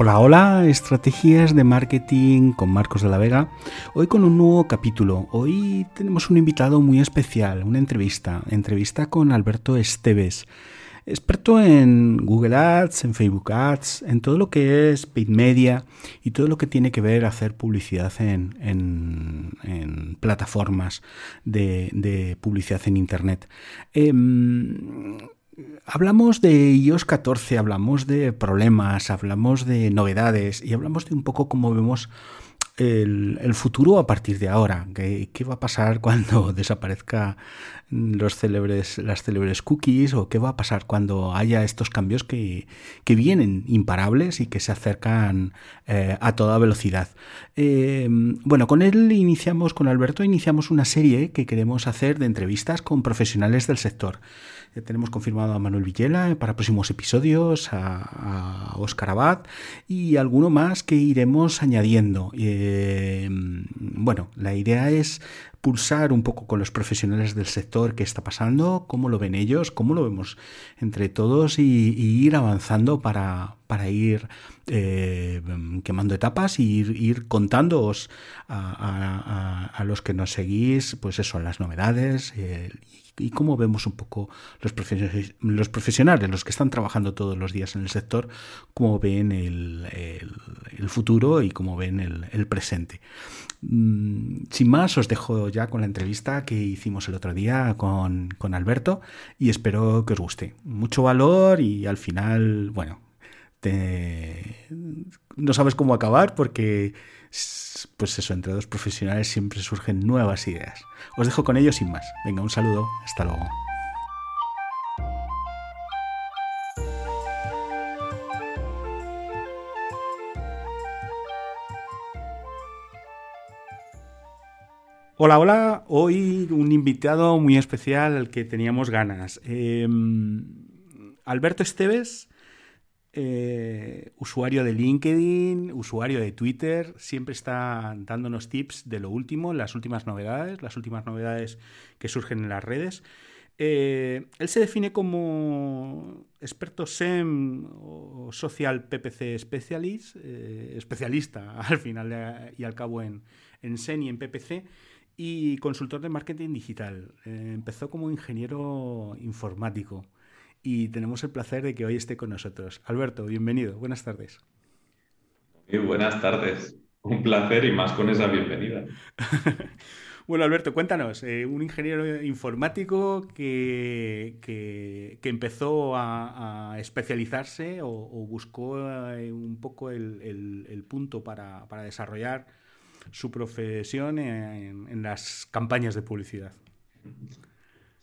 Hola, hola, estrategias de marketing con Marcos de la Vega. Hoy con un nuevo capítulo. Hoy tenemos un invitado muy especial, una entrevista, entrevista con Alberto Esteves, experto en Google Ads, en Facebook Ads, en todo lo que es paid media y todo lo que tiene que ver hacer publicidad en, plataformas de, publicidad en Internet. Em, Hablamos de iOS 14, hablamos de problemas, hablamos de novedades y hablamos de un poco cómo vemos el, futuro a partir de ahora. ¿Qué, va a pasar cuando desaparezca los célebres, las célebres cookies? ¿O qué va a pasar cuando haya estos cambios que, vienen imparables y que se acercan eh, a toda velocidad? Eh, bueno, con él iniciamos, con Alberto, iniciamos una serie que queremos hacer de entrevistas con profesionales del sector tenemos confirmado a Manuel Villela para próximos episodios, a, Oscar Abad y alguno más que iremos añadiendo. Eh, bueno, la idea es pulsar un poco con los profesionales del sector qué está pasando, cómo lo ven ellos, cómo lo vemos entre todos y, ir avanzando para, para ir eh, quemando etapas y ir, ir contándoos a, los que nos seguís, pues eso, las novedades eh, y cómo vemos un poco los profesionales, los profesionales, los que están trabajando todos los días en el sector, cómo ven el, futuro y cómo ven el, presente. Mm, sin más, os dejo ya con la entrevista que hicimos el otro día con, con Alberto y espero que os guste. Mucho valor y al final, bueno, no sabes cómo acabar porque pues eso, entre dos profesionales siempre surgen nuevas ideas. Os dejo con ellos sin más. Venga, un saludo, hasta luego. Hola, hola. Hoy un invitado muy especial al que teníamos ganas. Em, Alberto Esteves eh, usuario de LinkedIn, usuario de Twitter, siempre está dándonos tips de lo último, las últimas novedades, las últimas novedades que surgen en las redes. Eh, él se define como experto SEM o Social PPC Specialist, eh, especialista al final y al cabo en, en SEM y en PPC, y consultor de marketing digital. empezó como ingeniero informático y tenemos el placer de que hoy esté con nosotros. Alberto, bienvenido, buenas tardes. Muy buenas tardes, un placer y más con esa bienvenida. bueno, Alberto, cuéntanos, eh, un ingeniero informático que, que, empezó a, especializarse o, buscó eh, un poco el, punto para, desarrollar su profesión en, en las campañas de publicidad.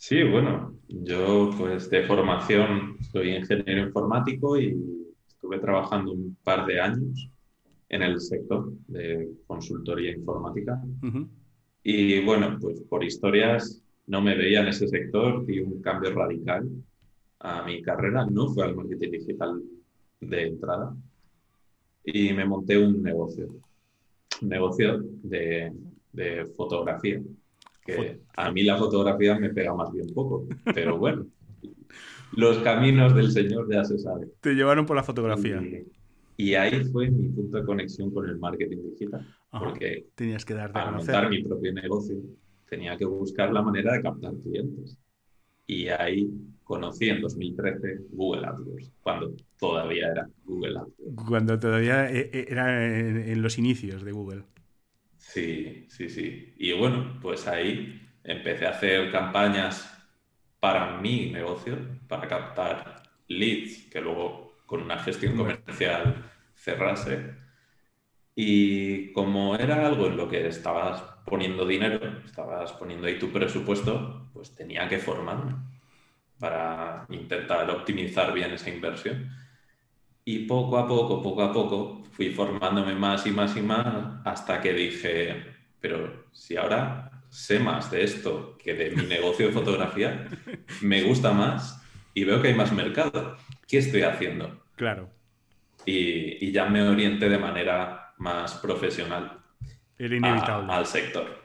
Sí, bueno, yo pues de formación soy ingeniero informático y estuve trabajando un par de años en el sector de consultoría informática. Y bueno, pues por historias no me veía en ese sector, di un cambio radical a mi carrera, no fue al marketing digital de entrada y me monté un negocio, un negocio de, de fotografía que a mí la fotografía me pega más bien poco, pero bueno, los caminos del Señor ya se saben. Te llevaron por la fotografía. Y, ahí fue mi punto de conexión con el marketing digital, porque tenías que dar para montar mi propio negocio tenía que buscar la manera de captar clientes. Y ahí conocí en 2013 Google AdWords, cuando todavía era Google AdWords. Cuando todavía eh, eh, era en los inicios de Google. Sí, sí, sí. Y bueno, pues ahí empecé a hacer campañas para mi negocio, para captar leads, que luego con una gestión comercial cerrase. Y como era algo en lo que estabas poniendo dinero, estabas poniendo ahí tu presupuesto, pues tenía que formarme para intentar optimizar bien esa inversión. Y poco a poco, poco a poco, fui formándome más y más y más hasta que dije, pero si ahora sé más de esto que de mi negocio de fotografía, me gusta más y veo que hay más mercado. ¿Qué estoy haciendo? Claro. Y, ya me orienté de manera más profesional. Era inevitable. al sector.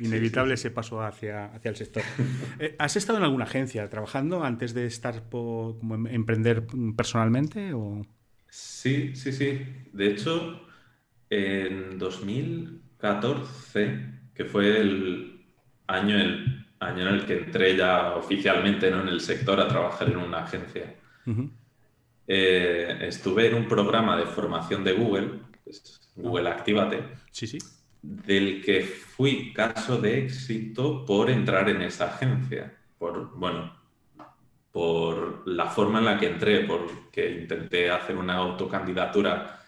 Inevitable ese paso hacia, hacia el sector. Eh, ¿Has estado en alguna agencia trabajando antes de estar como em, emprender personalmente? O... Sí, sí, sí. De hecho, en 2014, que fue el año, el año en el que entré ya oficialmente ¿no? en el sector a trabajar en una agencia, eh, estuve en un programa de formación de Google, Google Actívate, sí, sí. del que fui caso de éxito por entrar en esa agencia. Por, bueno, por la forma en la que entré, porque intenté hacer una autocandidatura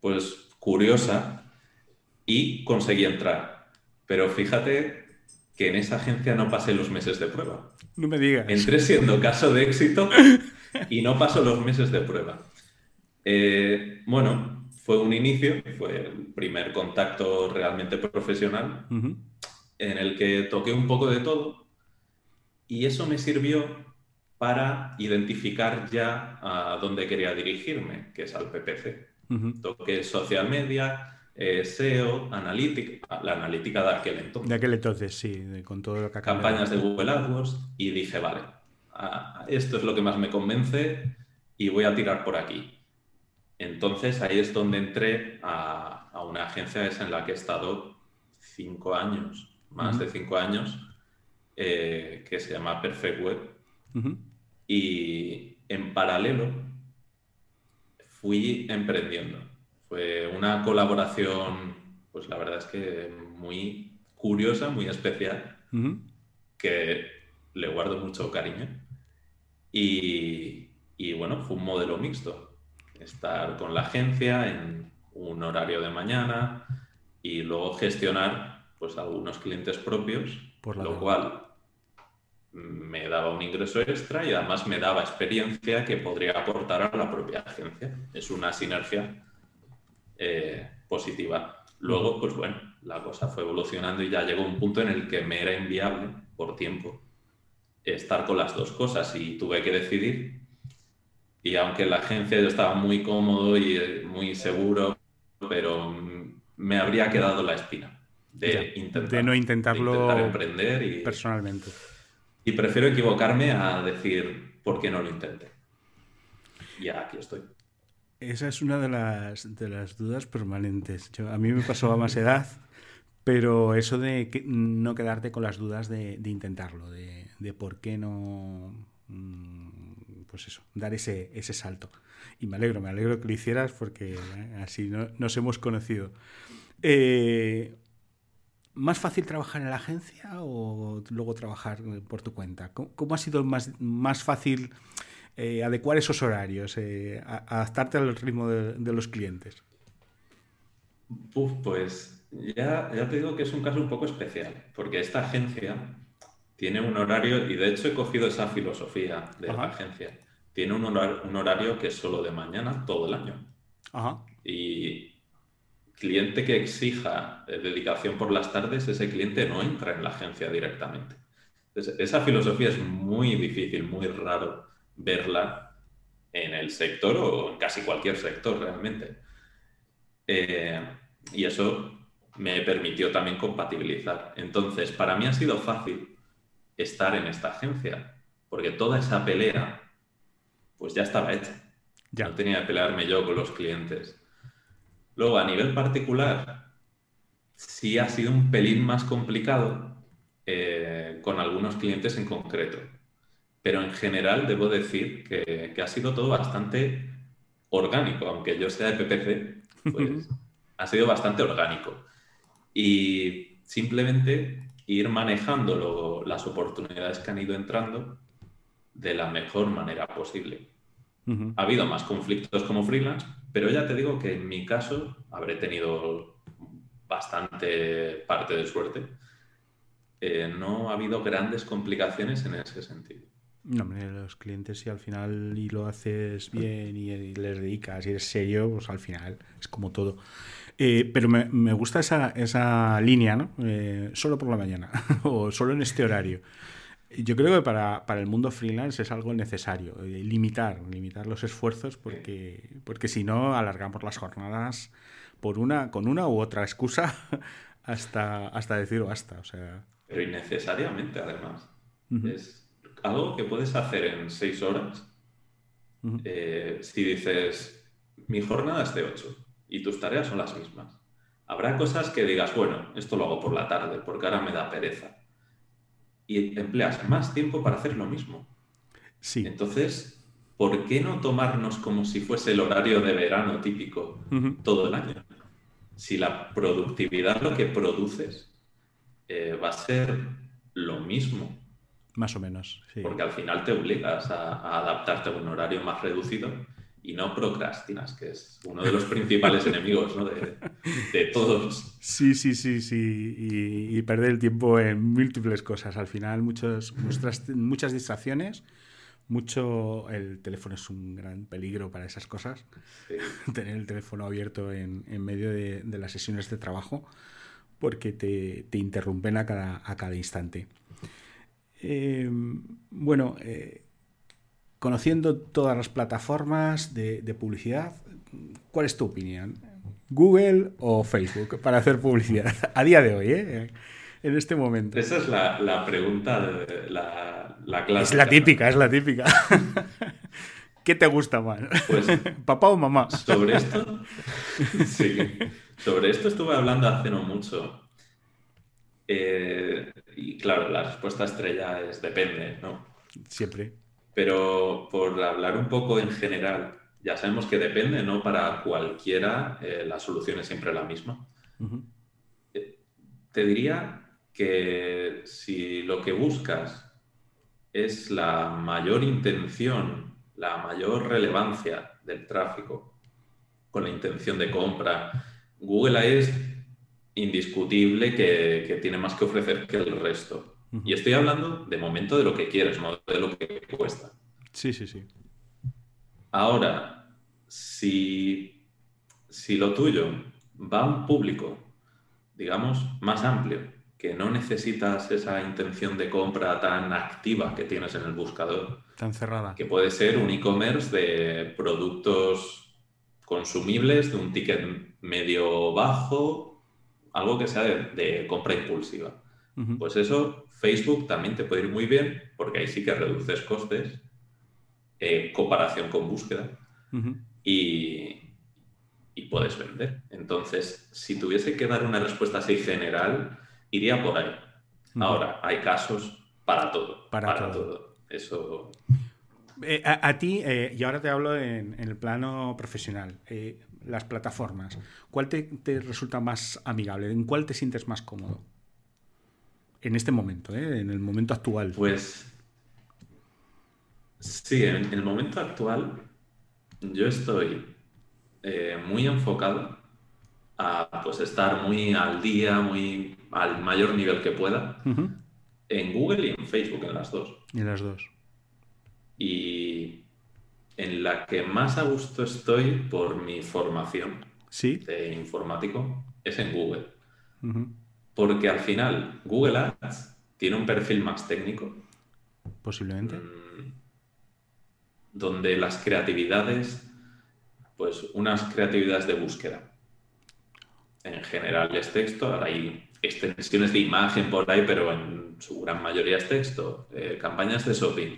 pues curiosa y conseguí entrar. Pero fíjate que en esa agencia no pasé los meses de prueba. No me digas. Entré siendo caso de éxito y no paso los meses de prueba. Eh, bueno, fue un inicio, fue el primer contacto realmente profesional en el que toqué un poco de todo y eso me sirvió para identificar ya a dónde quería dirigirme, que es al PPC. Toqué social media, eh, SEO, analítica, la analítica de aquel entonces. De aquel entonces, sí, con todo lo que Campañas de Google AdWords y dije, vale, esto es lo que más me convence y voy a tirar por aquí. Entonces ahí es donde entré a, a una agencia en la que he estado cinco años, más de cinco años, eh, que se llama Perfect Web y en paralelo fui emprendiendo. Fue una colaboración, pues la verdad es que muy curiosa, muy especial, que le guardo mucho cariño. Y, y, bueno, fue un modelo mixto. Estar con la agencia en un horario de mañana y luego gestionar pues algunos clientes propios, Por lo cual me daba un ingreso extra y además me daba experiencia que podría aportar a la propia agencia. Es una sinergia eh, positiva. Luego, pues bueno, la cosa fue evolucionando y ya llegó un punto en el que me era inviable por tiempo estar con las dos cosas y tuve que decidir. Y aunque en la agencia yo estaba muy cómodo y eh, muy seguro, pero me habría quedado la espina de, intentar, no intentarlo emprender y, personalmente. Y prefiero equivocarme a decir, ¿por qué no lo intenté? Ya aquí estoy. Esa es una de las, de las dudas permanentes. a mí me pasó a más edad, pero eso de no quedarte con las dudas de, intentarlo, de, por qué no, mm, pues eso, dar ese, ese salto. Y me alegro, me alegro que lo hicieras porque eh, así nos hemos conocido. Eh, ¿Más fácil trabajar en la agencia o luego trabajar por tu cuenta? ¿Cómo, ha sido más, más fácil eh, adecuar esos horarios, eh, adaptarte al ritmo de, los clientes? pues ya, ya te digo que es un caso un poco especial, porque esta agencia tiene un horario, y de hecho he cogido esa filosofía de la agencia, tiene un horario, un horario que es solo de mañana todo el año. Ajá. Y, cliente que exija eh, dedicación por las tardes, ese cliente no entra en la agencia directamente. esa filosofía es muy difícil, muy raro verla en el sector o en casi cualquier sector realmente. Eh, y eso me permitió también compatibilizar. Entonces, para mí ha sido fácil estar en esta agencia, porque toda esa pelea, pues ya estaba hecha. Ya. No tenía que pelearme yo con los clientes. Luego, a nivel particular, sí ha sido un pelín más complicado eh, con algunos clientes en concreto. Pero en general debo decir que, ha sido todo bastante orgánico, aunque yo sea de PPC, pues ha sido bastante orgánico. Y simplemente ir manejando las oportunidades que han ido entrando de la mejor manera posible. Ha habido más conflictos como freelance, pero ya te digo que en mi caso habré tenido bastante parte de suerte. Eh, no ha habido grandes complicaciones en ese sentido. No, hombre, los clientes si al final y lo haces bien y, les dedicas y eres serio, pues al final es como todo. Eh, pero me, gusta esa, esa línea, ¿no? Eh, solo por la mañana o solo en este horario. Yo creo que para, el mundo freelance es algo necesario, eh, limitar, limitar los esfuerzos porque, porque si no alargamos las jornadas por una, con una u otra excusa hasta, hasta decir basta. O sea... Pero innecesariamente además. Es algo que puedes hacer en seis horas. Eh, si dices, mi jornada es de 8 y tus tareas son las mismas. Habrá cosas que digas, bueno, esto lo hago por la tarde porque ahora me da pereza. Y empleas más tiempo para hacer lo mismo. Sí. Entonces, ¿por qué no tomarnos como si fuese el horario de verano típico todo el año? Si la productividad, lo que produces, eh, va a ser lo mismo. Más o menos, sí. Porque al final te obligas a adaptarte a un horario más reducido y no procrastinas, que es uno de los principales enemigos de, todos. Sí, sí, sí, sí. Y, perder el tiempo en múltiples cosas. Al final, muchos, muchas, muchas distracciones. Mucho. El teléfono es un gran peligro para esas cosas. Tener el teléfono abierto en, medio de, las sesiones de trabajo porque te, interrumpen a cada, a cada instante. Eh, bueno, eh, conociendo todas las plataformas de, publicidad, ¿cuál es tu opinión? ¿Google o Facebook para hacer publicidad? A día de hoy, ¿eh? En este momento. Esa es la, pregunta, de, la, la Es la típica, es la típica. ¿Qué te gusta más? Pues, ¿Papá o mamá? Sobre esto, sí. Sobre esto estuve hablando hace no mucho. Eh, y claro, la respuesta estrella es depende, ¿no? Siempre. Pero por hablar un poco en general, ya sabemos que depende, ¿no? Para cualquiera eh, la solución es siempre la misma. Eh, te diría que si lo que buscas es la mayor intención, la mayor relevancia del tráfico con la intención de compra, Google es indiscutible que, que tiene más que ofrecer que el resto. Y estoy hablando de momento de lo que quieres, no de lo que cuesta. Sí, sí, sí. Ahora, si, si lo tuyo va a un público, digamos, más amplio, que no necesitas esa intención de compra tan activa que tienes en el buscador. Tan cerrada. Que puede ser un e-commerce de productos consumibles, de un ticket medio bajo, algo que sea de, compra impulsiva. Pues eso Facebook también te puede ir muy bien porque ahí sí que reduces costes en comparación con búsqueda y, puedes vender. Entonces, si tuviese que dar una respuesta así general, iría por ahí. Ahora, hay casos para todo. Para, todo. Eso. Eh, a, ti, eh, y ahora te hablo en, el plano profesional, eh, las plataformas, ¿cuál te, resulta más amigable? ¿En cuál te sientes más cómodo? En este momento, ¿eh? en el momento actual? Pues sí, en el momento actual yo estoy eh, muy enfocado a pues, estar muy al día, muy al mayor nivel que pueda en Google y en Facebook, en las dos. En las dos. Y en la que más a gusto estoy por mi formación ¿Sí? de informático es en Google. Porque al final Google Ads tiene un perfil más técnico. Posiblemente. Mm, donde las creatividades, pues unas creatividades de búsqueda. En general es texto, ahora hay extensiones de imagen por ahí, pero en su gran mayoría es texto. Eh, campañas de shopping,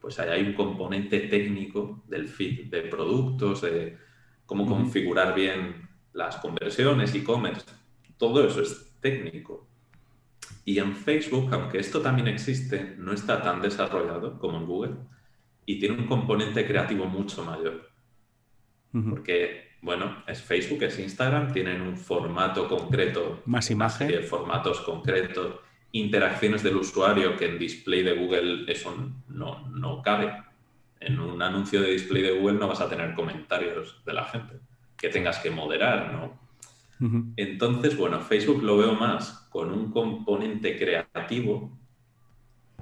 pues ahí hay un componente técnico del feed de productos, de cómo configurar bien las conversiones, e-commerce. Todo eso es técnico. Y en Facebook, aunque esto también existe, no está tan desarrollado como en Google y tiene un componente creativo mucho mayor. Porque, bueno, es Facebook, es Instagram, tienen un formato concreto. Más imagen. formatos concretos, interacciones del usuario que en display de Google eso no, no cabe. En un anuncio de display de Google no vas a tener comentarios de la gente que tengas que moderar, ¿no? Entonces, bueno, Facebook lo veo más con un componente creativo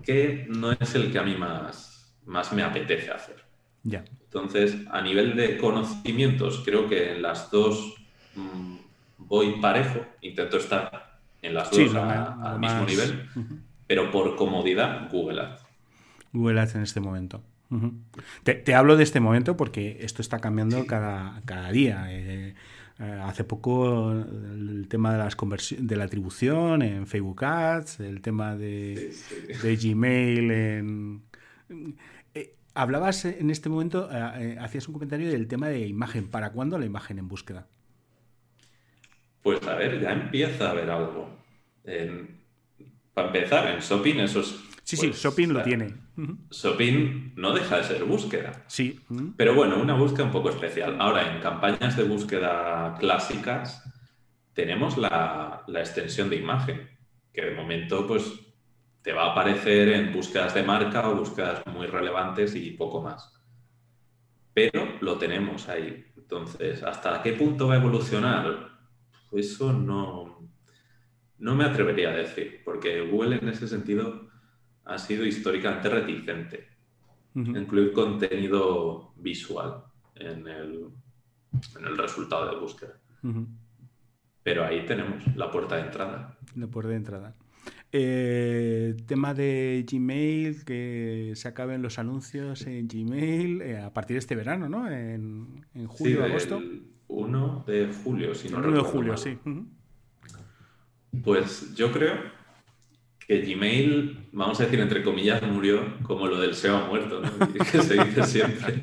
que no es el que a mí más, más me apetece hacer. Ya. Entonces, a nivel de conocimientos, creo que en las dos mm, voy parejo, intento estar en las dos al mismo nivel, pero por comodidad, Google Ads. Google Ads en este momento. te, hablo de este momento porque esto está cambiando cada, cada, día. Eh, eh, hace poco el tema de, las de la atribución en Facebook Ads, el tema de, Gmail en... Eh, hablabas en este momento, eh, hacías un comentario del tema de imagen. ¿Para cuándo la imagen en búsqueda? Pues a ver, ya empieza a haber algo. para empezar, en Shopping esos... Sí, sí, pues, Shopping lo tiene. Shopping no deja de ser búsqueda. Sí. Pero bueno, una búsqueda un poco especial. Ahora, en campañas de búsqueda clásicas, tenemos la, la extensión de imagen, que de momento, pues te va a aparecer en búsquedas de marca o búsquedas muy relevantes y poco más. Pero lo tenemos ahí. Entonces, ¿hasta qué punto va a evolucionar? Eso no, no me atrevería a decir, porque Google en ese sentido ha sido históricamente reticente incluir contenido visual en el, en el resultado de búsqueda. Pero ahí tenemos la puerta de entrada. La puerta de entrada. Eh, tema de Gmail, que se acaben los anuncios en Gmail eh, a partir de este verano, ¿no? En, julio, sí, agosto. 1 de julio, si no 1 de julio, sí. Pues yo creo que Gmail, vamos a decir entre comillas, murió como lo del SEO ha muerto, ¿no? que se dice siempre.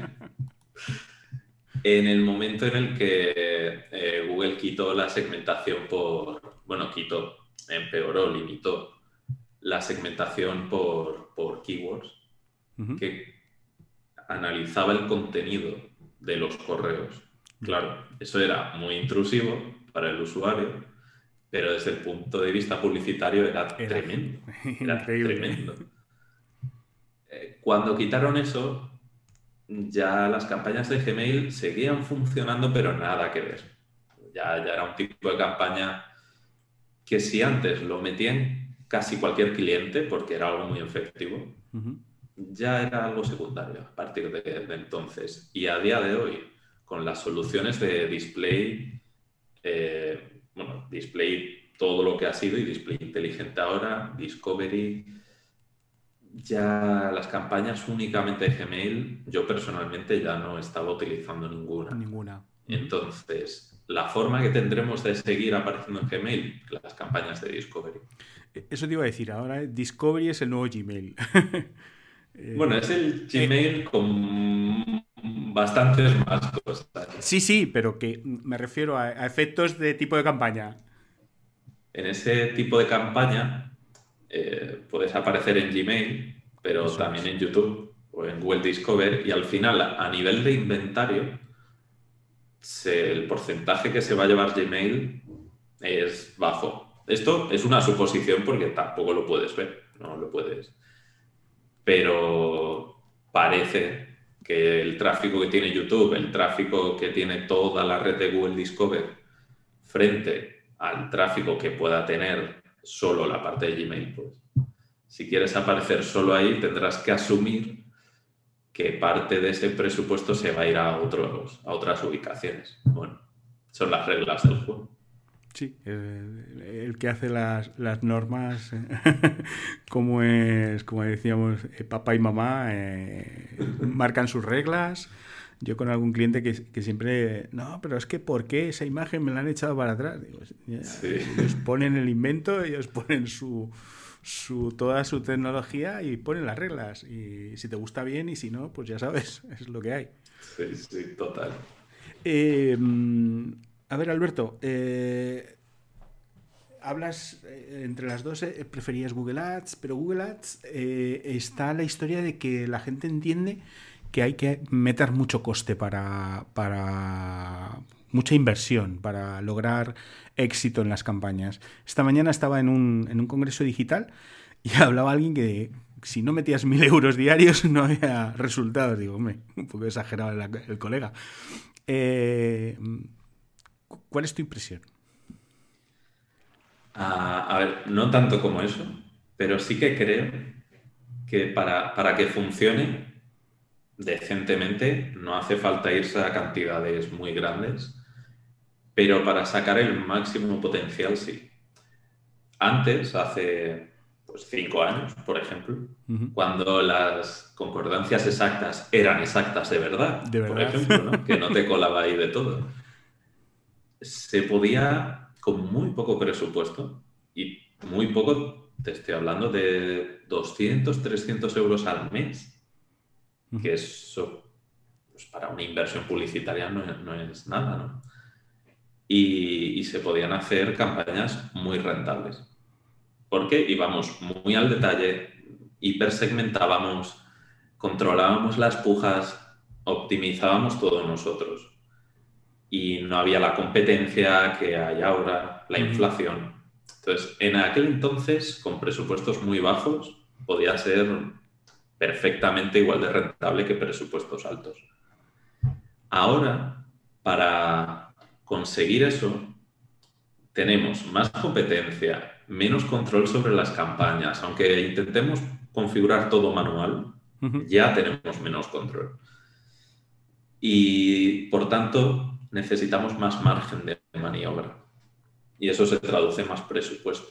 en el momento en el que eh, Google quitó la segmentación por, bueno, quitó, empeoró, limitó la segmentación por, keywords, que analizaba el contenido de los correos. Claro, eso era muy intrusivo para el usuario, pero desde el punto de vista publicitario era, tremendo. Era tremendo. Eh, cuando quitaron eso, ya las campañas de Gmail seguían funcionando, pero nada que ver. Ya, ya era un tipo de campaña que si antes lo metían casi cualquier cliente, porque era algo muy efectivo, ya era algo secundario a partir de, entonces. Y a día de hoy, con las soluciones de display, eh, bueno, display todo lo que ha sido y display inteligente ahora, Discovery, ya las campañas únicamente de Gmail, yo personalmente ya no estaba utilizando ninguna. Ninguna. Entonces, la forma que tendremos de seguir apareciendo en Gmail, las campañas de Discovery. Eso te iba a decir, ahora Discovery es el nuevo Gmail. Eh, bueno, es el Gmail con bastantes más cosas. Sí, sí, pero que me refiero a, efectos de tipo de campaña. En ese tipo de campaña eh, puedes aparecer en Gmail, pero también en YouTube o en Google Discover y al final a nivel de inventario el porcentaje que se va a llevar Gmail es bajo esto es una suposición porque tampoco lo puedes ver, no lo puedes. Pero parece que el tráfico que tiene YouTube, el tráfico que tiene toda la red de Google Discover frente al tráfico que pueda tener solo la parte de Gmail, pues si quieres aparecer solo ahí tendrás que asumir que parte de ese presupuesto se va a ir a, otros, a otras ubicaciones. Bueno, son las reglas del juego. Sí, el, que hace las, normas, como es, como decíamos, eh, papá y mamá, eh, marcan sus reglas. Yo con algún cliente que, siempre, no, pero es que ¿por qué esa imagen me la han echado para atrás? Ellos ponen el invento, ellos ponen su, su, toda su tecnología y ponen las reglas. Y si te gusta bien y si no, pues ya sabes, es lo que hay. Sí, sí, total. Eh, a ver, Alberto, eh, hablas eh, entre las dos, eh, preferías Google Ads, pero Google Ads está la historia de que la gente entiende que hay que meter mucho coste para, para mucha inversión para lograr éxito en las campañas. Esta mañana estaba en un, en un congreso digital y hablaba alguien que si no metías mil euros diarios no había resultados. Digo, hombre, un poco exagerado el, el colega. Eh, ¿Cuál es tu impresión? Ah, a ver, no tanto como eso, pero sí que creo que para, para que funcione decentemente no hace falta irse a cantidades muy grandes, pero para sacar el máximo potencial sí. Antes, hace pues, cinco años, por ejemplo, cuando las concordancias exactas eran exactas de verdad, ¿De verdad? por ejemplo, que no te colaba ahí de todo se podía, con muy poco presupuesto, y muy poco, te estoy hablando de 200, 300 euros al mes, que eso pues para una inversión publicitaria no, es nada, ¿no? Y, se podían hacer campañas muy rentables. Porque íbamos muy al detalle, hipersegmentábamos, controlábamos las pujas, optimizábamos todo nosotros. Y no había la competencia que hay ahora, la inflación. Entonces, en aquel entonces, con presupuestos muy bajos, podía ser perfectamente igual de rentable que presupuestos altos. Ahora, para conseguir eso, tenemos más competencia, menos control sobre las campañas, aunque intentemos configurar todo manual, ya tenemos menos control. Y por tanto, necesitamos más margen de maniobra. Y eso se traduce en más presupuesto.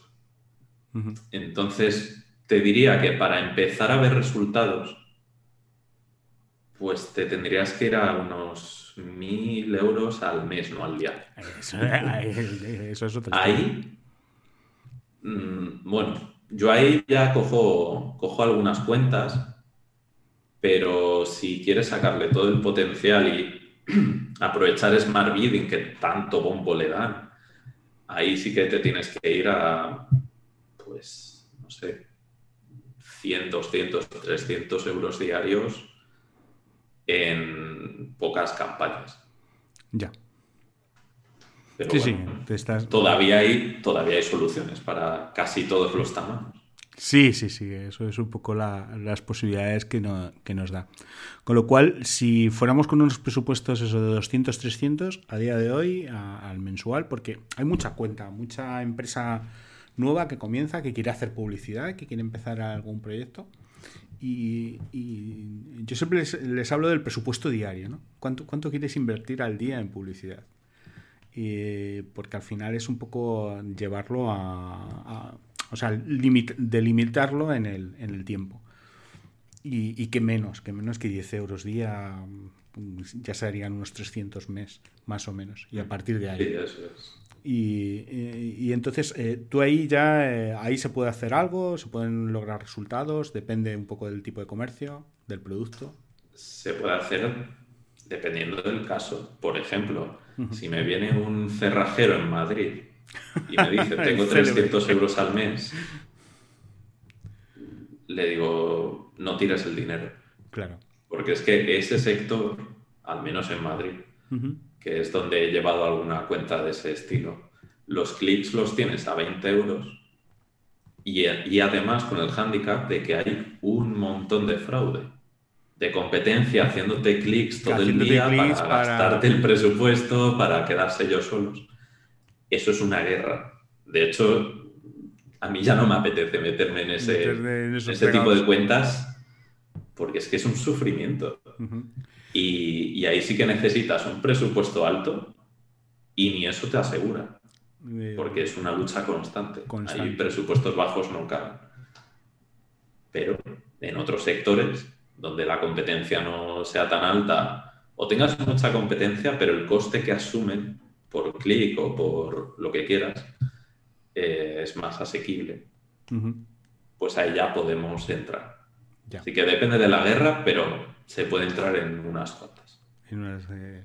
Entonces, te diría que para empezar a ver resultados, pues te tendrías que ir a unos mil euros al mes, no al día. Eso, es otra Ahí, mm, bueno, yo ahí ya cojo, cojo algunas cuentas, pero si quieres sacarle todo el potencial y aprovechar Smart Bidding que tanto bombo le dan, ahí sí que te tienes que ir a, pues, no sé, 100, 200, 300 euros diarios en pocas campañas. Ya. sí, sí, todavía, hay, todavía hay soluciones para casi todos los tamaños. Sí, sí, sí, eso es un poco las posibilidades que, que, nos da. Con lo cual, si fuéramos con unos presupuestos eso de 200, 300 a día de hoy, al mensual, porque hay mucha cuenta, mucha empresa nueva que comienza, que quiere hacer publicidad, que quiere empezar algún proyecto. Y, yo siempre les, hablo del presupuesto diario, ¿no? ¿Cuánto, ¿Cuánto quieres invertir al día en publicidad? porque al final es un poco llevarlo a, o sea, delimitarlo en el, en el tiempo. Y, que menos, que menos que 10 euros día, ya serían unos 300 mes, más o menos. Y a partir de ahí. Y, entonces, eh, tú ahí ya, eh, ahí se puede hacer algo, se pueden lograr resultados, depende un poco del tipo de comercio, del producto. Se puede hacer dependiendo del caso. Por ejemplo, si me viene un cerrajero en Madrid y me dice, tengo 300 euros al mes, le digo, no tires el dinero. Claro. Porque es que ese sector, al menos en Madrid, que es donde he llevado alguna cuenta de ese estilo. Los clics los tienes a 20 euros y, además con el hándicap de que hay un montón de fraude, de competencia haciéndote clics todo el día para, gastarte el presupuesto, para quedarse ellos solos. Eso es una guerra. De hecho, a mí ya no me apetece meterme en ese, ese tipo de cuentas porque es que es un sufrimiento. Y, ahí sí que necesitas un presupuesto alto y ni eso te asegura. Porque es una lucha constante. Hay presupuestos bajos no caben. Pero en otros sectores donde la competencia no sea tan alta o tengas mucha competencia, pero el coste que asumen por clic o por lo que quieras eh, es más asequible, pues ahí ya podemos entrar. Así que depende de la guerra, pero se puede entrar en unas cuantas. Eh,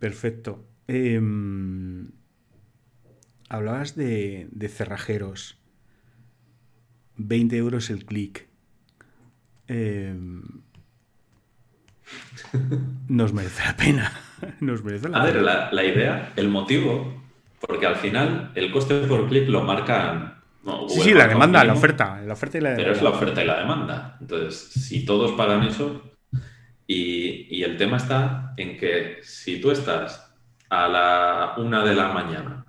perfecto. Em, hablabas de, cerrajeros. 20 euros el clic. Em, nos merece la pena. Nos merece la A ver, la, idea, el motivo, porque al final el coste por clic lo marcan. sí, sí, la demanda, la oferta, la oferta y la Pero es la oferta y la demanda. Entonces, si todos pagan eso, y, el tema está en que si tú estás a la una de la mañana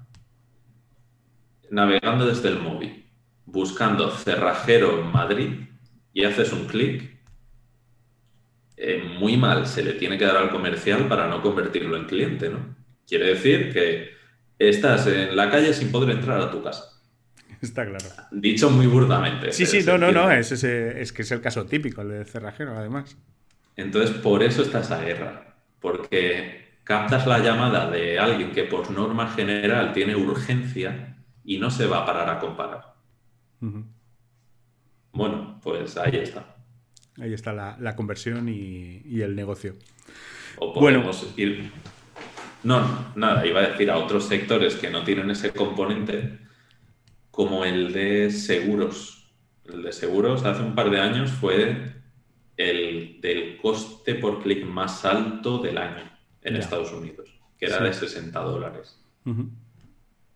navegando desde el móvil, buscando cerrajero en Madrid y haces un clic, eh, muy mal se le tiene que dar al comercial para no convertirlo en cliente, ¿no? Quiere decir que estás en la calle sin poder entrar a tu casa. Está claro. Dicho muy burdamente. Sí, sí, no, no, no, es, es que es el caso típico, el de cerrajero, además. Entonces, por eso está esa guerra, porque captas la llamada de alguien que por norma general tiene urgencia y no se va a parar a comparar. Bueno, pues ahí está. Ahí está la, conversión y, el negocio. O podemos ir. No, nada, iba a decir a otros sectores que no tienen ese componente, como el de seguros. El de seguros hace un par de años fue el del coste por clic más alto del año en Estados Unidos, que era de 60 dólares.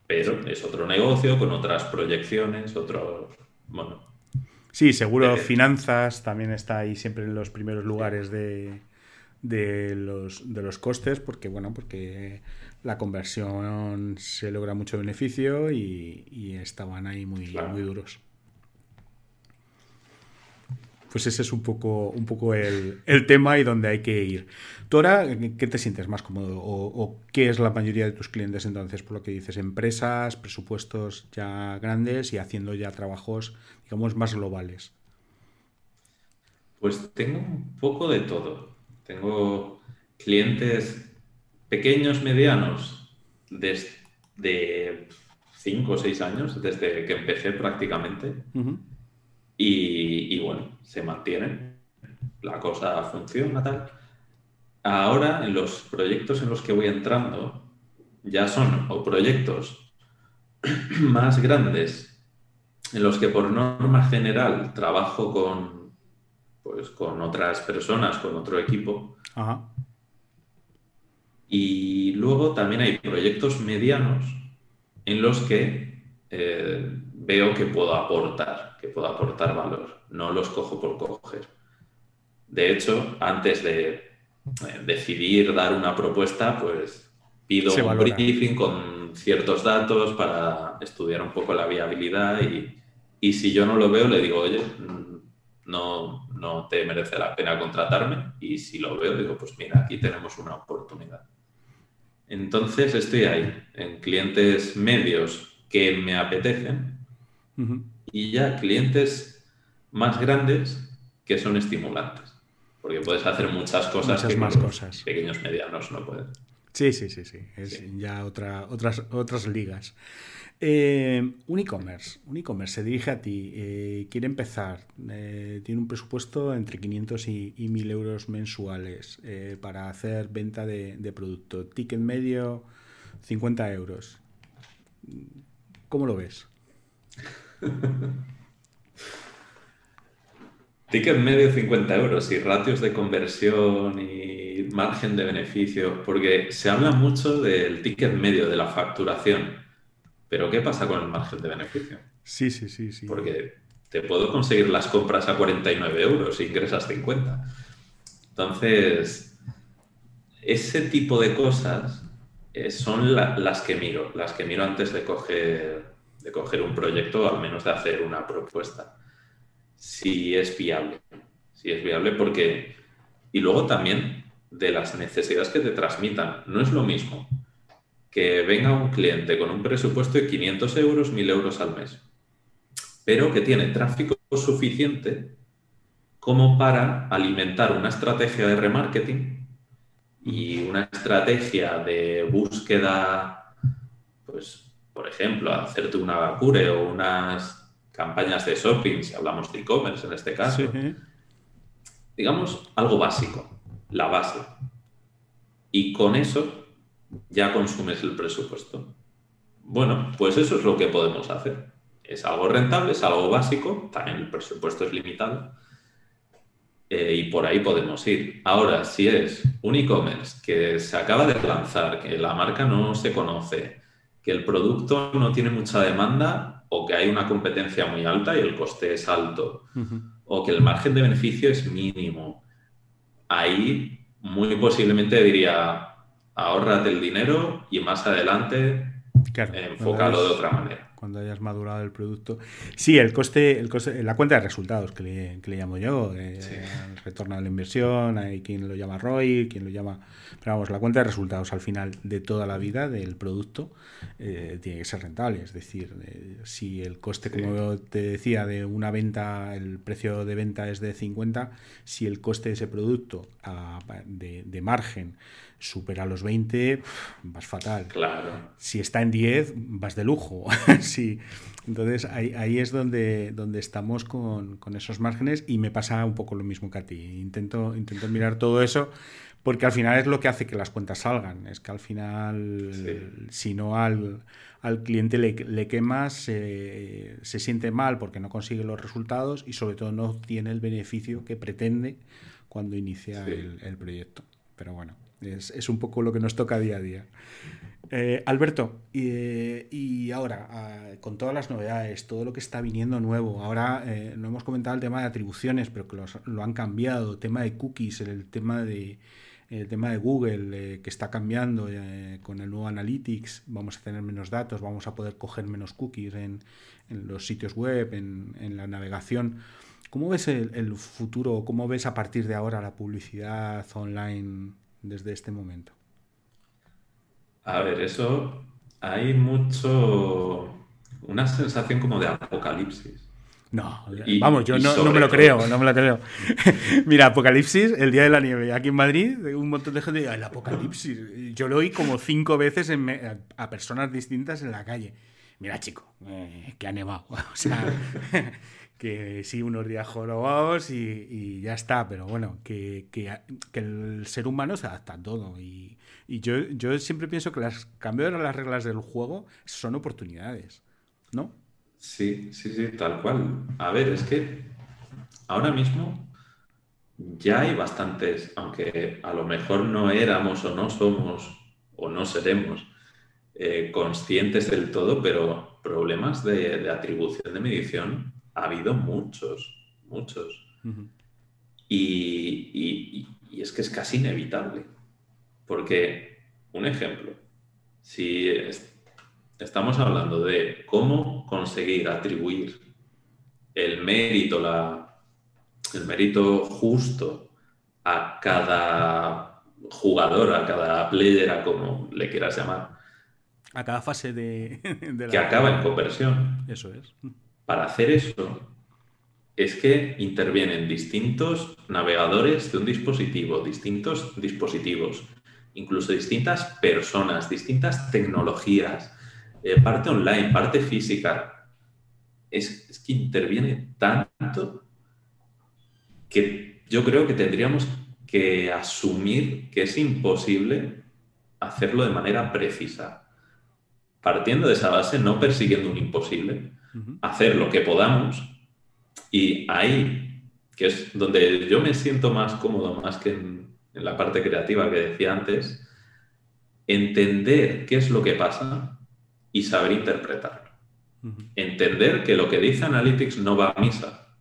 Pero es otro negocio con otras proyecciones, otro. Bueno, Sí, seguro finanzas también está ahí siempre en los primeros lugares de, de, los, de los costes, porque bueno, porque la conversión se logra mucho beneficio y, estaban ahí muy, muy duros. Pues ese es un poco, un poco el, tema y donde hay que ir. ¿Tú ahora qué te sientes más cómodo? ¿O, ¿O, qué es la mayoría de tus clientes entonces? Por lo que dices, empresas, presupuestos ya grandes y haciendo ya trabajos digamos, más globales? Pues tengo un poco de todo. Tengo clientes pequeños, medianos, desde 5 o 6 años, desde que empecé prácticamente. y, y, bueno, se mantienen. La cosa funciona tal. Ahora, en los proyectos en los que voy entrando, ya son o proyectos más grandes en los que por norma general trabajo con, pues, con otras personas, con otro equipo. Y luego también hay proyectos medianos en los que eh, veo que puedo aportar, que puedo aportar valor. No los cojo por coger. De hecho, antes de eh, decidir dar una propuesta, pues pido un briefing con ciertos datos para estudiar un poco la viabilidad y, y si yo no lo veo, le digo, oye, no, no te merece la pena contratarme. Y si lo veo, digo, pues mira, aquí tenemos una oportunidad. Entonces estoy ahí, en clientes medios que me apetecen y ya clientes más grandes que son estimulantes. Porque puedes hacer muchas cosas que más cosas. pequeños medianos no pueden. Sí, sí, sí, sí. Es ya otra, otras, otras ligas. Eh, un e-commerce, un e-commerce se dirige a ti, eh, quiere empezar, eh, tiene un presupuesto entre 500 y, 1000 euros mensuales para hacer venta de, producto, ticket medio 50 euros. ¿Cómo lo ves? ticket medio 50 euros y ratios de conversión y margen de beneficio, porque se habla mucho del ticket medio, de la facturación pero ¿qué pasa con el margen de beneficio? Sí, sí, sí, sí. Porque te puedo conseguir las compras a 49 euros e ingresas 50. Entonces, ese tipo de cosas eh, son las que miro, las que miro antes de coger, de coger un proyecto, o al menos de hacer una propuesta. Si es viable. Si es viable porque... Y luego también de las necesidades que te transmitan. No es lo mismo que venga un cliente con un presupuesto de 500 euros, 1000 euros al mes, pero que tiene tráfico suficiente como para alimentar una estrategia de remarketing y una estrategia de búsqueda, pues, por ejemplo, hacerte una vacure o unas campañas de shopping, si hablamos de e-commerce en este caso. Digamos, algo básico, la base. Y con eso ya consumes el presupuesto. Bueno, pues eso es lo que podemos hacer. Es algo rentable, es algo básico, también el presupuesto es limitado eh, y por ahí podemos ir. Ahora, si es un e-commerce que se acaba de lanzar, que la marca no se conoce, que el producto no tiene mucha demanda o que hay una competencia muy alta y el coste es alto, o que el margen de beneficio es mínimo, ahí muy posiblemente diría, ahórrate el dinero y más adelante enfócalo de otra manera. Cuando hayas madurado el producto. Sí, el coste, el coste la cuenta de resultados que le, que le llamo yo, eh, el retorno a la inversión, hay quien lo llama ROI, quien lo llama. Pero vamos, la cuenta de resultados al final de toda la vida del producto eh, tiene que ser rentable. Es decir, eh, si el coste, como te decía, de una venta, el precio de venta es de 50, si el coste de ese producto de, de margen supera los 20, vas fatal. Claro. Si está en 10, vas de lujo. sí. Entonces ahí, es donde, donde estamos con, esos márgenes y me pasa un poco lo mismo que a ti. Intento, intento mirar todo eso porque al final es lo que hace que las cuentas salgan. Es que al final, si no al, cliente le, quemas, se siente mal porque no consigue los resultados y sobre todo no tiene el beneficio que pretende cuando inicia el, proyecto. Pero bueno, es, un poco lo que nos toca día a día. Eh, Alberto, y, ahora, ah, con todas las novedades, todo lo que está viniendo nuevo, ahora eh, no hemos comentado el tema de atribuciones, pero que lo han cambiado, tema de cookies, el tema de, el tema de Google eh, que está cambiando eh, con el nuevo Analytics, vamos a tener menos datos, vamos a poder coger menos cookies en, los sitios web, en, la navegación. ¿Cómo ves el, futuro, cómo ves a partir de ahora la publicidad online desde este momento? A ver, eso hay mucho, una sensación como de apocalipsis. No, vamos, yo no, me lo creo, no me lo creo. Mira, Apocalipsis, el día de la nieve, aquí en Madrid, un montón de gente el Apocalipsis. Yo lo oí como cinco veces a personas distintas en la calle. Mira, chico, eh, que ha nevado. O sea, que sí, unos días jorobados y, ya está, pero bueno, que, el ser humano se adapta a todo. Y, yo, yo siempre pienso que las cambios de las reglas del juego son oportunidades, ¿no? Sí, sí, sí, tal cual. A ver, es que ahora mismo ya hay bastantes, aunque a lo mejor no éramos o no somos o no seremos eh, conscientes del todo, pero problemas de, atribución de medición ha habido muchos, muchos. y, y, es que es casi inevitable, porque, un ejemplo, si Estamos hablando de cómo conseguir atribuir el mérito, la, el mérito justo a cada jugador, a cada player, a como le quieras llamar. A cada fase de, la... Que acaba en conversión. Eso es. Para hacer eso es que intervienen distintos navegadores de un dispositivo, distintos dispositivos, incluso distintas personas, distintas tecnologías, eh, parte online, parte física, es, que interviene tanto que yo creo que tendríamos que asumir que es imposible hacerlo de manera precisa. Partiendo de esa base, no persiguiendo un imposible, hacer lo que podamos. Y ahí, que es donde yo me siento más cómodo, más que en la parte creativa que decía antes, entender qué es lo que pasa y saber interpretarlo. Entender que lo que dice Analytics no va a misa,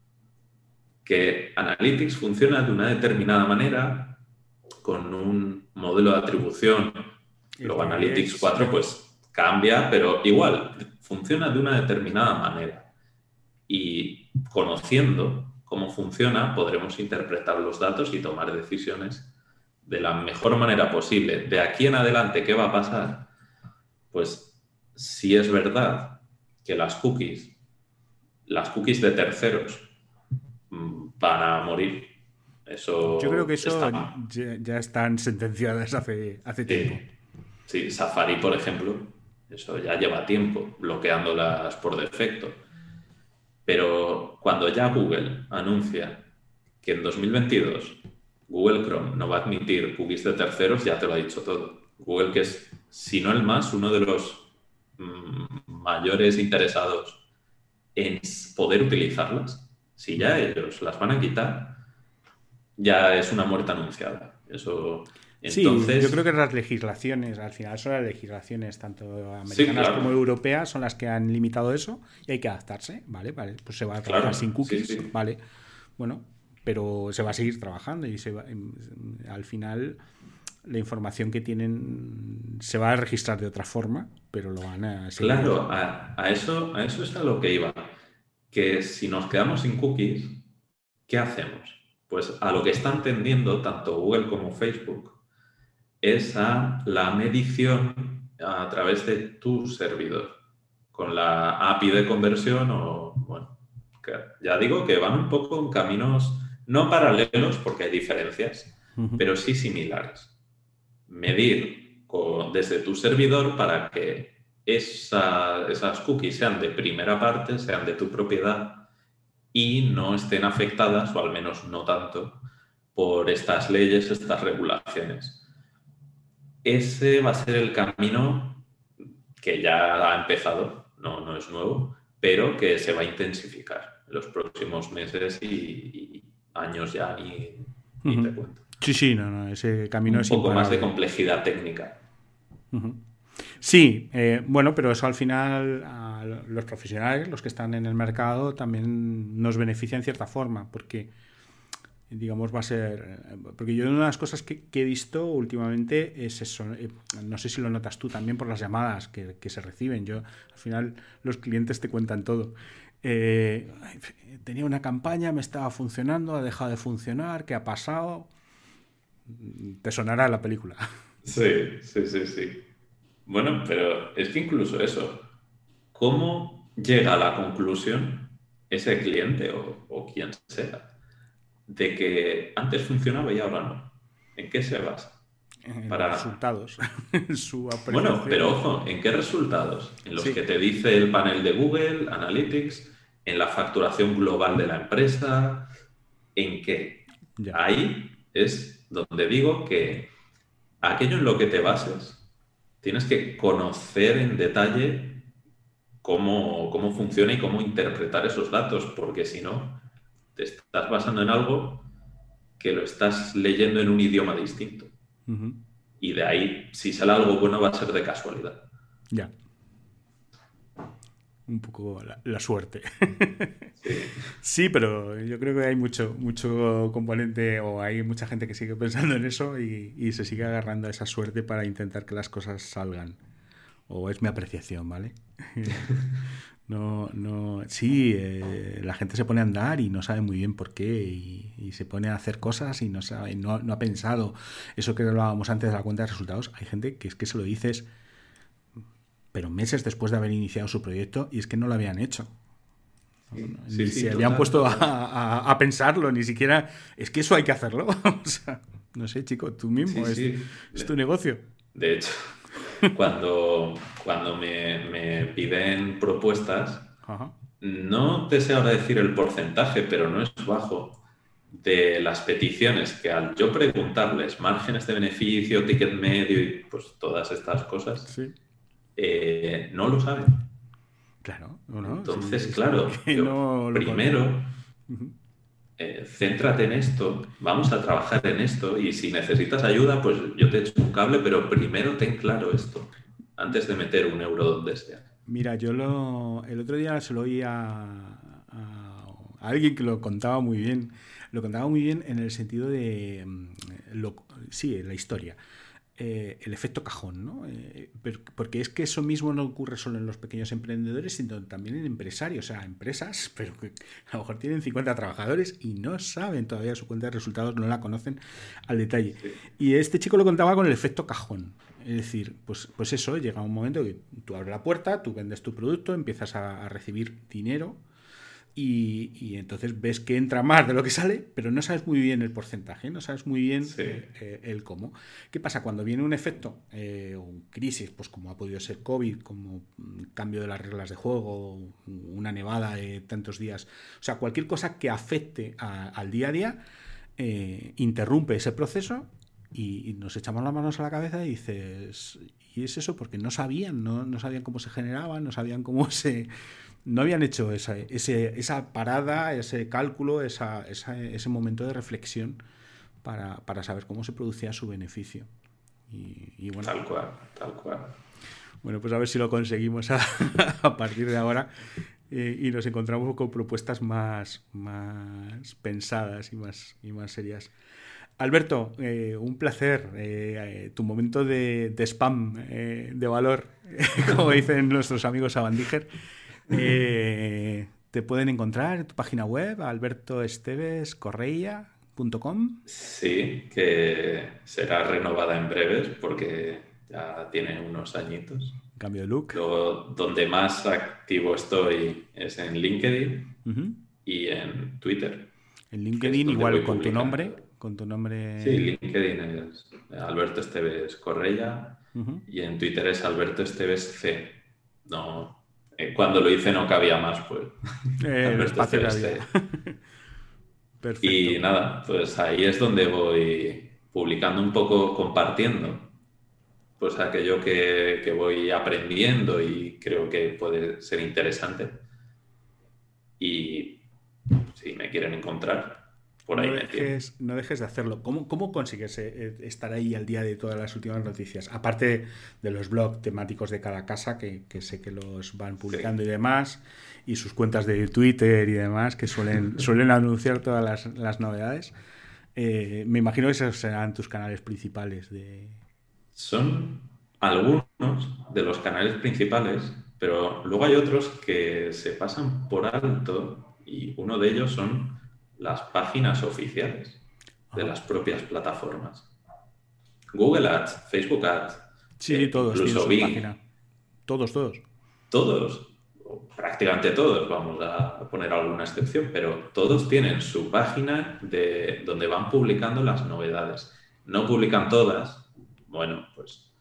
que Analytics funciona de una determinada manera con un modelo de atribución. Luego Analytics 4 pues cambia, pero igual funciona de una determinada manera. Y conociendo cómo funciona, podremos interpretar los datos y tomar decisiones de la mejor manera posible. De aquí en adelante, ¿qué va a pasar? Pues si es verdad que las cookies, las cookies de terceros mm, van a morir, eso. Yo creo que eso ya, están sentenciadas hace, hace tiempo. Sí, Safari, por ejemplo, eso ya lleva tiempo bloqueándolas por defecto. Pero cuando ya Google anuncia que en 2022 Google Chrome no va a admitir cookies de terceros, ya te lo ha dicho todo. Google, que es, si no el más, uno de los Mm, mayores interesados en poder utilizarlas, si ya ellos las van a quitar, ya es una muerte anunciada. Eso. Entonces... yo creo que las legislaciones, al final son las legislaciones, tanto americanas como europeas, son las que han limitado eso y hay que adaptarse, ¿vale? vale pues se va a trabajar sin cookies, ¿vale? Bueno, pero se va a seguir trabajando y se va, al final la información que tienen se va a registrar de otra forma, pero lo van a... Claro, a, eso, a eso es a lo que iba. Que si nos quedamos sin cookies, ¿qué hacemos? Pues a lo que están tendiendo tanto Google como Facebook es a la medición a través de tu servidor, con la API de conversión o, bueno, ya digo que van un poco en caminos no paralelos porque hay diferencias, pero sí similares. Medir desde tu servidor para que esas cookies sean de primera parte, sean de tu propiedad y no estén afectadas, o al menos no tanto, por estas leyes, estas regulaciones. Ese va a ser el camino que ya ha empezado, no, no es nuevo, pero que se va a intensificar en los próximos meses y, años ya, ni, te cuento. Sí, sí, no, no, ese camino es Un poco más de complejidad técnica. Sí, eh, bueno, pero eso al final a los profesionales, los que están en el mercado, también nos beneficia en cierta forma, porque digamos va a ser porque yo una de las cosas que, he visto últimamente es eso eh, no sé si lo notas tú también por las llamadas que, se reciben. Yo al final los clientes te cuentan todo. Eh, tenía una campaña me estaba funcionando ha dejado de funcionar qué ha pasado te sonará la película. Sí sí sí sí. Bueno, pero es que incluso eso, ¿cómo llega a la conclusión ese cliente o, quien sea de que antes funcionaba y ahora no? ¿En qué se basa? En Para... resultados. bueno, pero ojo, ¿en qué resultados? En los que te dice el panel de Google, Analytics, en la facturación global de la empresa, ¿en qué? Ahí es donde digo que aquello en lo que te bases tienes que conocer en detalle cómo, funciona y cómo interpretar esos datos, porque si no, te estás basando en algo que lo estás leyendo en un idioma distinto. Y de ahí, si sale algo bueno, va a ser de casualidad. Ya un poco la, suerte. Sí. pero yo creo que hay mucho, mucho componente o hay mucha gente que sigue pensando en eso y, se sigue agarrando a esa suerte para intentar que las cosas salgan. O es mi apreciación, ¿vale? No, no, sí, eh, la gente se pone a andar y no sabe muy bien por qué y, se pone a hacer cosas y no sabe, no, no, ha pensado eso que hablábamos antes de la cuenta de resultados. Hay gente que es que se lo dices pero meses después de haber iniciado su proyecto y es que no lo habían hecho. ni se habían puesto a, pensarlo, ni siquiera. Es que eso hay que hacerlo. no sé, chico, tú mismo, es, tu negocio. De hecho, cuando, cuando me, piden propuestas, no te sé ahora decir el porcentaje, pero no es bajo, de las peticiones que al yo preguntarles márgenes de beneficio, ticket medio y pues todas estas cosas. Sí eh, no lo saben. Claro, Entonces, claro, primero, eh, céntrate en esto, vamos a trabajar en esto y si necesitas ayuda, pues yo te echo un cable, pero primero ten claro esto, antes de meter un euro donde sea. Mira, yo lo, el otro día se lo oí a, alguien que lo contaba muy bien, lo contaba muy bien en el sentido de, mm, lo, sí, la historia. Eh, el efecto cajón, ¿no? Eh, porque es que eso mismo no ocurre solo en los pequeños emprendedores, sino también en empresarios, o sea, empresas, pero que a lo mejor tienen 50 trabajadores y no saben todavía su cuenta de resultados, no la conocen al detalle. Y este chico lo contaba con el efecto cajón. Es decir, pues, pues eso, llega un momento que tú abres la puerta, tú vendes tu producto, empiezas a recibir dinero y, entonces ves que entra más de lo que sale, pero no sabes muy bien el porcentaje, no sabes muy bien eh, el cómo. ¿Qué pasa? Cuando viene un efecto eh, o un crisis, pues como ha podido ser COVID, como cambio de las reglas de juego, una nevada de tantos días, o sea, cualquier cosa que afecte al día a día, eh, interrumpe ese proceso y, nos echamos las manos a la cabeza y dices, y es eso porque no sabían, no, no sabían cómo se generaba, no sabían cómo se no habían hecho esa, esa parada, ese cálculo, ese momento de reflexión para, saber cómo se producía su beneficio. Y, bueno, tal cual, tal cual. Bueno, pues a ver si lo conseguimos a, partir de ahora eh, y nos encontramos con propuestas más, más pensadas y más, y más serias. Alberto, eh, un placer. Eh, tu momento de, de spam de valor, como dicen nuestros amigos a Bandiger. Eh, te pueden encontrar en tu página web, albertoestevescorreia.com. Sí, que será renovada en breves porque ya tiene unos añitos. Cambio de look. donde más activo estoy es en LinkedIn y en Twitter. En LinkedIn igual con tu nombre, con tu nombre. Sí, LinkedIn es Alberto Esteves Correia y en Twitter es Alberto Esteves C no. Eh, cuando lo hice no cabía más, pues. Eh, el espacio que Perfecto. Y nada, pues ahí es donde voy publicando un poco, compartiendo pues aquello que, que, voy aprendiendo y creo que puede ser interesante. Y si me quieren encontrar, por ahí no dejes, no dejes de hacerlo. ¿Cómo, ¿Cómo, consigues eh, estar ahí al día de todas las últimas noticias? Aparte de los blogs temáticos de cada casa, que, que sé que los van publicando y demás, y sus cuentas de Twitter y demás, que suelen, suelen anunciar todas las, las novedades. Eh, me imagino que esos serán tus canales principales de, son algunos de los canales principales, pero luego hay otros que se pasan por alto y uno de ellos son las páginas oficiales de las propias plataformas. Google Ads, Facebook Ads. Sí, eh, todos. Incluso página. Todos, todos. Todos, prácticamente todos, vamos a poner alguna excepción, pero todos tienen su página de donde van publicando las novedades. No publican todas, bueno, pues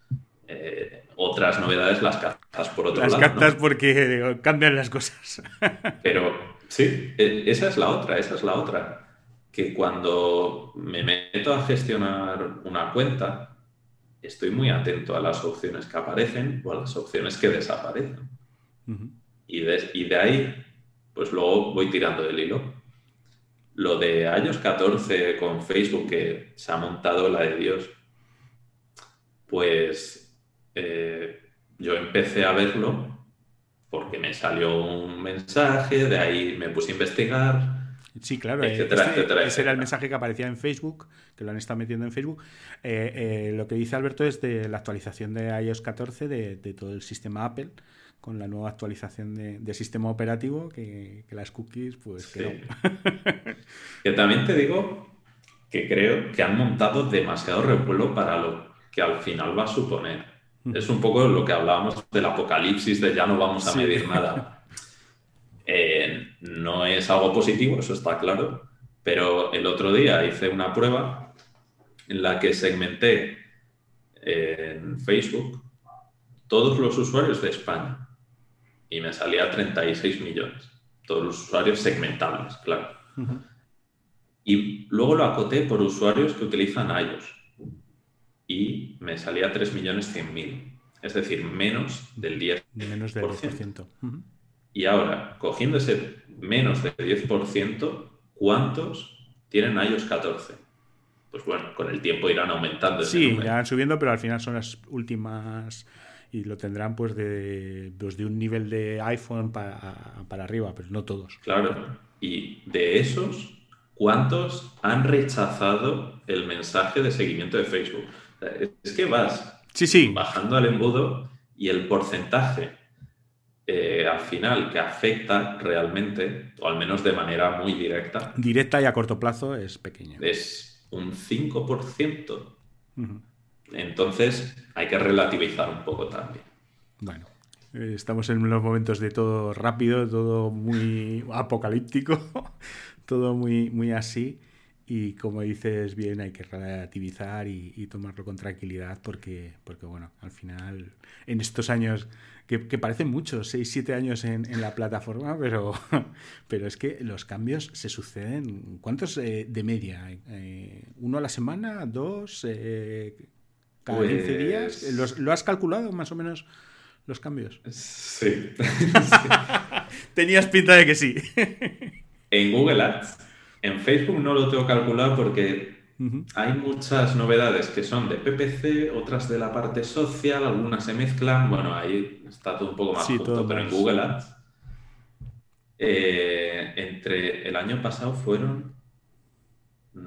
eh, otras novedades las captas por otro lado. Las captas porque cambian las cosas. Pero sí, e, esa es la otra, esa es la otra. Que cuando me meto a gestionar una cuenta, estoy muy atento a las opciones que aparecen o a las opciones que desaparecen. y, de, y de ahí, pues luego voy tirando del hilo. Lo de años 14 con Facebook, que se ha montado la de Dios, pues eh, yo empecé a verlo porque me salió un mensaje, de ahí me puse a investigar. Sí, claro, eh, etcétera, este, etcétera, ese era el mensaje que aparecía en Facebook, que lo han estado metiendo en Facebook. Eh, lo que dice Alberto es de la actualización de iOS 14 de, todo el sistema Apple, con la nueva actualización de, sistema operativo, que, las cookies, pues que que también te digo que creo que han montado demasiado revuelo para lo que al final va a suponer. Es un poco lo que hablábamos del apocalipsis, de ya no vamos a medir nada. Eh, no es algo positivo, eso está claro, pero el otro día hice una prueba en la que segmenté en Facebook todos los usuarios de España y me salía 36 millones. Todos los usuarios segmentables, claro. Y luego lo acoté por usuarios que utilizan iOS y me salía 3.100.000, es decir, menos del 10%. Menos del 10%. Y ahora, cogiendo ese menos del 10%, ¿cuántos tienen iOS 14? Pues bueno, con el tiempo irán aumentando. Sí, irán subiendo, pero al final son las últimas y lo tendrán pues de, pues de un nivel de iPhone para, para arriba, pero no todos. Claro, y de esos, ¿cuántos han rechazado el mensaje de seguimiento de Facebook? Es que vas bajando al embudo y el porcentaje eh, al final que afecta realmente, o al menos de manera muy directa. Directa y a corto plazo es pequeño. Es un 5%. Entonces hay que relativizar un poco también. Bueno, estamos en unos momentos de todo rápido, todo muy apocalíptico, todo muy, muy así. Y como dices bien, hay que relativizar y, tomarlo con tranquilidad porque, porque, bueno, al final, en estos años, que, parecen muchos, 6, 7 años en, la plataforma, pero, pero es que los cambios se suceden. ¿Cuántos eh, de media? Eh, ¿Uno a la semana? ¿Dos? Eh, ¿Cada 15 días? ¿Lo has calculado más o menos los cambios? Sí. Tenías pinta de que sí. en Google Ads en Facebook no lo tengo calculado porque hay muchas novedades que son de PPC, otras de la parte social, algunas se mezclan. Bueno, ahí está todo un poco más junto, pero en Google Ads. Eh, entre el año pasado fueron mm,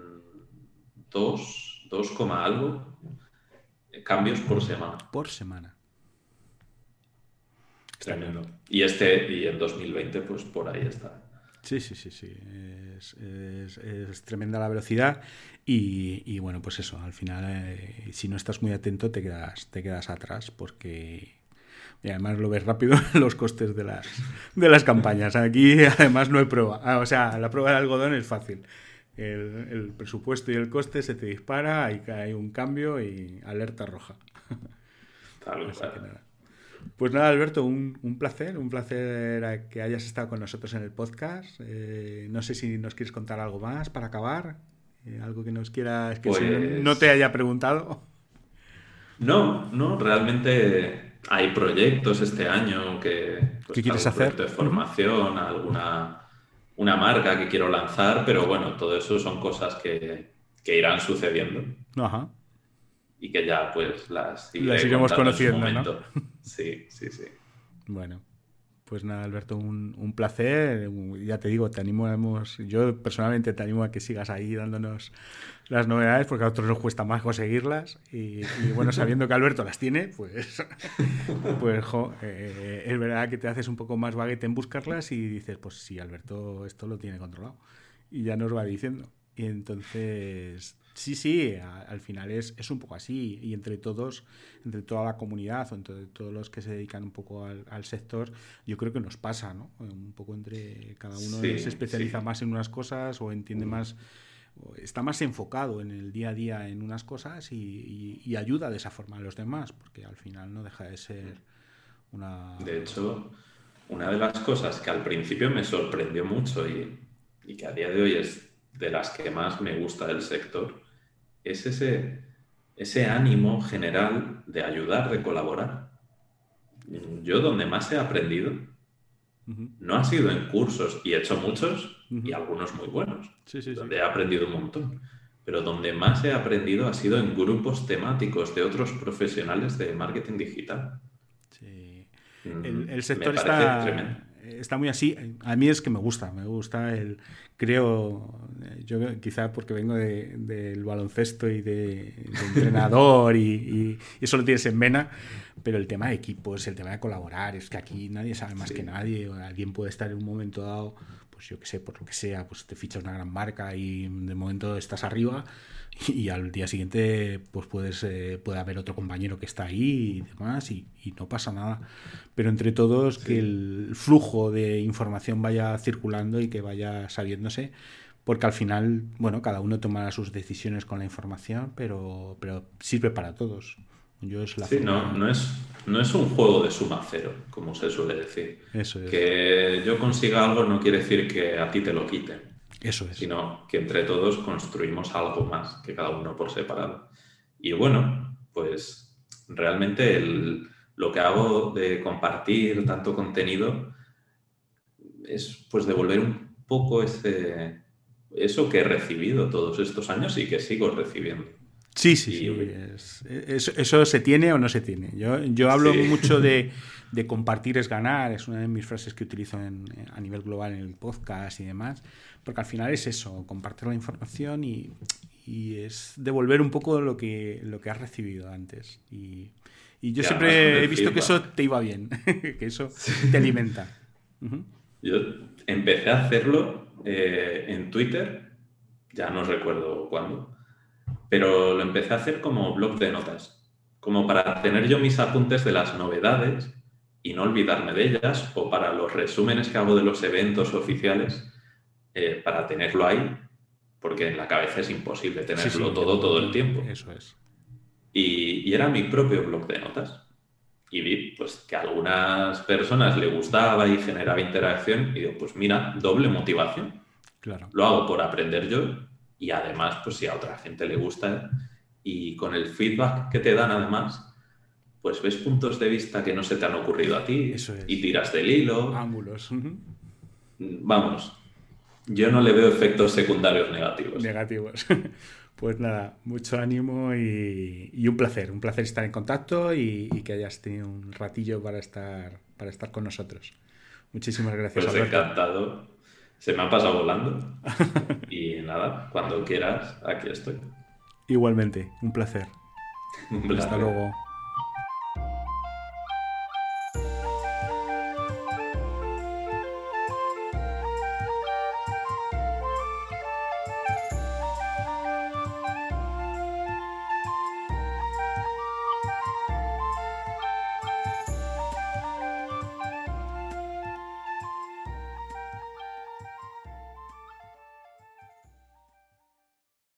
dos, dos algo cambios por semana. Por semana. Tremendo. Y este, y en 2020, pues por ahí está. Sí, sí, sí, sí. Es, tremenda la velocidad y, bueno, pues eso, al final, eh, si no estás muy atento, te quedas, te quedas atrás porque... Y además lo ves rápido los costes de las, de las campañas. Aquí además no hay prueba. Ah, o sea, la prueba de algodón es fácil. El, presupuesto y el coste se te dispara, hay, hay un cambio y alerta roja. Pues nada, Alberto, un, placer, un placer que hayas estado con nosotros en el podcast. Eh, no sé si nos quieres contar algo más para acabar, eh, algo que nos quieras que no pues te haya preguntado. No, no, realmente hay proyectos este año que... Pues, ¿Qué quieres hacer? De formación, alguna una marca que quiero lanzar, pero bueno, todo eso son cosas que, que irán sucediendo. Ajá y que ya pues las, las iremos conociendo, ¿no? Sí, sí, sí. Bueno, pues nada, Alberto, un, placer. Ya te digo, te animamos, yo personalmente te animo a que sigas ahí dándonos las novedades, porque a otros nos cuesta más conseguirlas. Y, bueno, sabiendo que Alberto las tiene, pues, pues eh, es verdad que te haces un poco más baguete en buscarlas y dices, pues sí, Alberto esto lo tiene controlado. Y ya nos va diciendo. Y entonces Sí, sí, al final es, es, un poco así y entre todos, entre toda la comunidad o entre todos los que se dedican un poco al, sector, yo creo que nos pasa, ¿no? Un poco entre cada uno se especializa más en unas cosas o entiende más, está más enfocado en el día a día en unas cosas y, ayuda de esa forma a los demás, porque al final no deja de ser una... De hecho, una de las cosas que al principio me sorprendió mucho y, y que a día de hoy es de las que más me gusta del sector, es ese, ese ánimo general de ayudar, de colaborar. Yo donde más he aprendido no ha sido en cursos, y he hecho muchos y algunos muy buenos, donde he aprendido un montón, pero donde más he aprendido ha sido en grupos temáticos de otros profesionales de marketing digital. Sí. Mm, el, sector está, está muy así. A mí es que me gusta, me gusta el, creo, yo quizá porque vengo del baloncesto y de, entrenador y, eso lo tienes en vena, pero el tema de equipos, el tema de colaborar, es que aquí nadie sabe más que nadie, alguien puede estar en un momento dado, pues yo qué sé, por lo que sea, pues te fichas una gran marca y de momento estás arriba y, al día siguiente pues puedes, eh, puede haber otro compañero que está ahí y demás y, no pasa nada. Pero entre todos que el flujo de información vaya circulando y que vaya sabiéndose, porque al final, bueno, cada uno tomará sus decisiones con la información, pero, pero sirve para todos. Yo es la sí, no, no, es, no es un juego de suma cero, como se suele decir. Eso es. Que yo consiga algo no quiere decir que a ti te lo quiten. Eso es. Sino que entre todos construimos algo más que cada uno por separado. Y bueno, pues realmente lo que hago de compartir tanto contenido es pues devolver un poco ese, eso que he recibido todos estos años y que sigo recibiendo. Sí, sí, sí. eso, se tiene o no se tiene. Yo, yo hablo mucho de, de, compartir es ganar, es una de mis frases que utilizo a nivel global en el podcast y demás. Porque al final es eso, compartir la información y, es devolver un poco lo que, lo que has recibido antes. Y, yo siempre he visto que eso te iba bien, que eso te alimenta. Yo empecé a hacerlo eh, en Twitter, ya no recuerdo cuándo, pero lo empecé a hacer como blog de notas, como para tener yo mis apuntes de las novedades y no olvidarme de ellas, o para los resúmenes que hago de los eventos oficiales eh, para tenerlo ahí, porque en la cabeza es imposible tenerlo todo todo el tiempo. Eso es. Y, era mi propio blog de notas. Y vi pues, que a algunas personas le gustaba y generaba interacción. Y digo, pues mira, doble motivación. Claro. Lo hago por aprender yo y además, pues si a otra gente le gusta y con el feedback que te dan además, pues ves puntos de vista que no se te han ocurrido a ti y tiras del hilo. Ángulos. Vamos, yo no le veo efectos secundarios negativos. Negativos. Pues nada, mucho ánimo y, un placer, un placer estar en contacto y, que hayas tenido un ratillo para estar, para estar con nosotros. Muchísimas gracias. Pues encantado. Se me ha pasado volando. y nada, cuando quieras, aquí estoy. Igualmente, un placer. Un placer. Hasta luego.